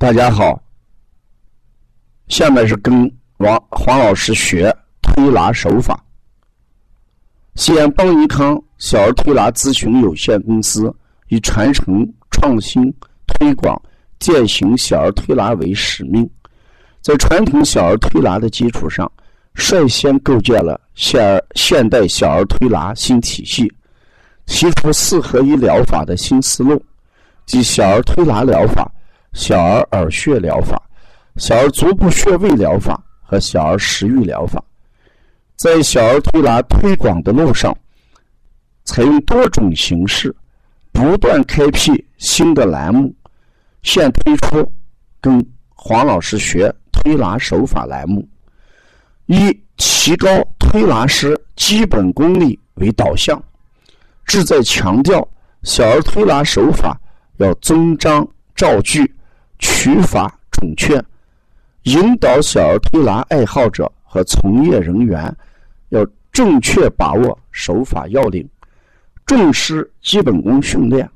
大家好，下面是跟王黄老师学推拿手法。西安邦尼康小儿推拿咨询有限公司以传承、创新、推广、践行小儿推拿为使命，在传统小儿推拿的基础上，率先构建了现现代小儿推拿新体系，提出四合一疗法的新思路。即小儿推拿疗法、小儿耳穴疗法、小儿足部穴位疗法和小儿食欲疗法，在小儿推拿推广的路上，采用多种形式，不断开辟新的栏目。现推出跟黄老师学推拿手法栏目，以提高推拿师基本功力为导向，志在强调小儿推拿手法。要遵章照句，取法准确，引导小儿推拿爱好者和从业人员要正确把握手法要领，重视基本功训练，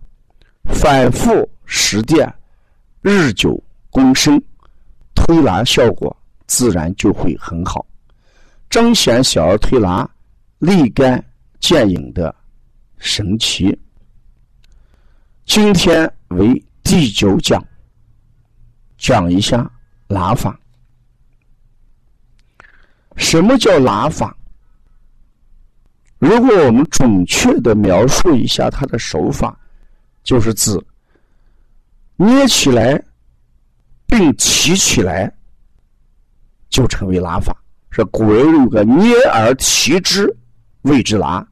反复实践，日久功深，推拿效果自然就会很好，彰显小儿推拿立竿见影的神奇。今天为第九讲，讲一下拿法。什么叫拿法？如果我们准确的描述一下它的手法，就是指捏起来并提起来，就成为拿法。说古人有个捏而提之谓之拿。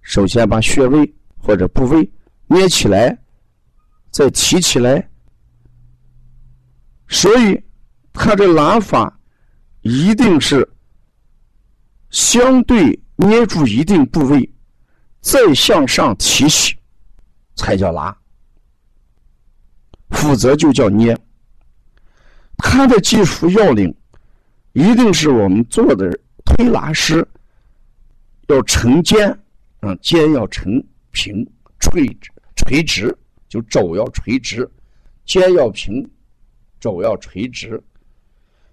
首先把穴位或者部位。捏起来，再提起来，所以它的拿法一定是相对捏住一定部位，再向上提起，才叫拿，否则就叫捏。它的技术要领一定是我们做的推拿师要沉肩，啊，肩要沉平垂直。垂直就肘要垂直，肩要平，肘要垂直。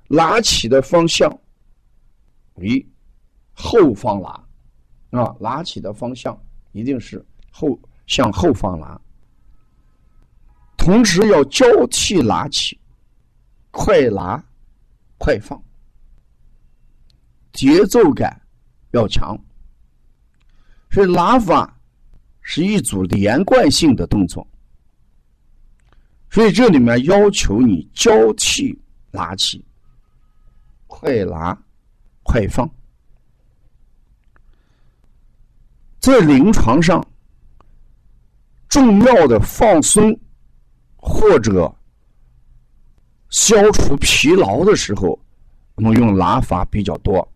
拉起的方向为后方拉，啊，拉起的方向一定是后向后方拉。同时要交替拉起，快拉快放，节奏感要强。所以拉法。是一组连贯性的动作，所以这里面要求你交替拉起，快拉，快放。在临床上，重要的放松或者消除疲劳的时候，我们用拉法比较多，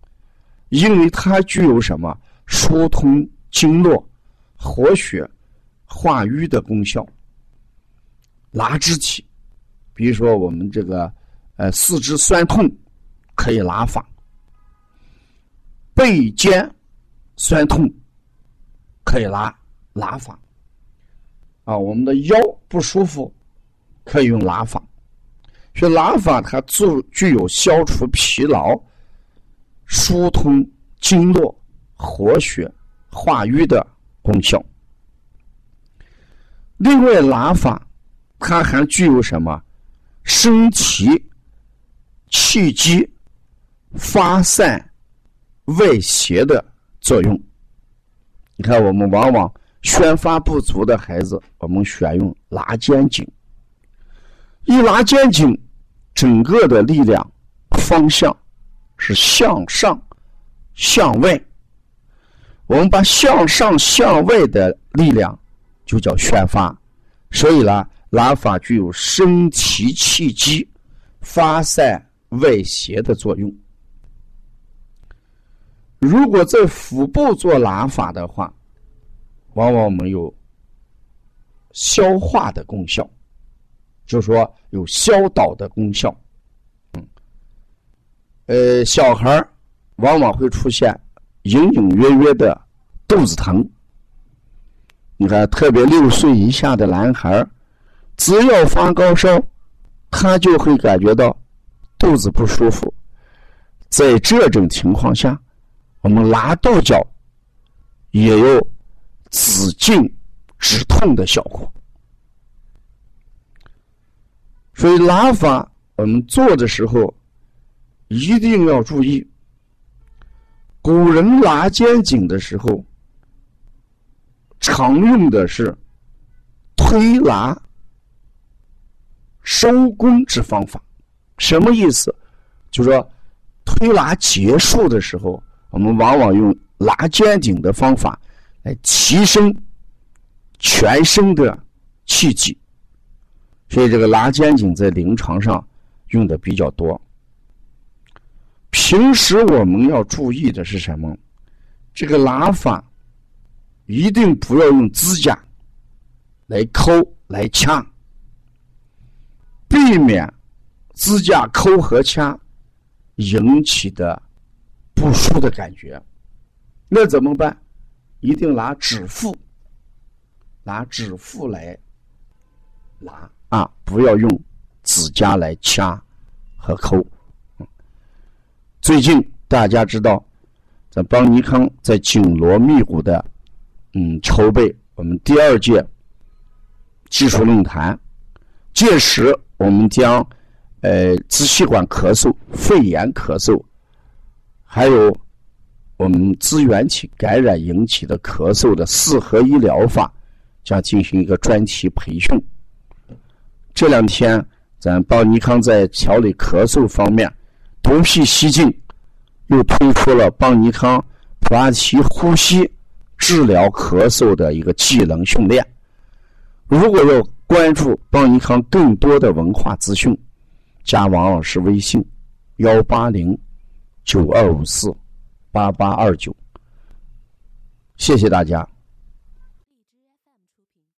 因为它具有什么疏通经络。活血化瘀的功效，拉肢体，比如说我们这个呃四肢酸痛可以拉法，背肩酸痛可以拉拉法，啊，我们的腰不舒服可以用拉法，所以拉法它具具有消除疲劳、疏通经络、活血化瘀的。功效。另外，拉法它还具有什么身体气机发散外邪的作用？你看，我们往往宣发不足的孩子，我们选用拉肩颈。一拉肩颈，整个的力量方向是向上向外。我们把向上向外的力量就叫宣发，所以呢，拉法具有升提气机发散外邪的作用。如果在腹部做拉法的话，往往我们有消化的功效，就说有消导的功效。嗯，呃，小孩往往会出现。隐隐约约的肚子疼，你看，特别六岁以下的男孩只要发高烧，他就会感觉到肚子不舒服。在这种情况下，我们拉豆角也有止痉止痛的效果。所以拉法我们做的时候一定要注意。古人拉肩颈的时候，常用的是推拉收工之方法。什么意思？就说推拿结束的时候，我们往往用拉肩颈的方法来提升全身的气机。所以，这个拉肩颈在临床上用的比较多。平时我们要注意的是什么？这个拉法一定不要用指甲来抠来掐，避免指甲抠和掐引起的不舒的感觉。那怎么办？一定拿指腹，拿指腹来拿啊！不要用指甲来掐和抠。最近大家知道，在邦尼康在紧锣密鼓的嗯筹备我们第二届技术论坛，届时我们将呃支气管咳嗽、肺炎咳嗽，还有我们支原体感染引起的咳嗽的四合一疗法，将进行一个专题培训。这两天咱邦尼康在调理咳嗽方面。独辟蹊径，又推出了邦尼康普拉提呼吸治疗咳嗽的一个技能训练。如果要关注邦尼康更多的文化资讯，加王老师微信：幺八零九二五四八八二九。谢谢大家。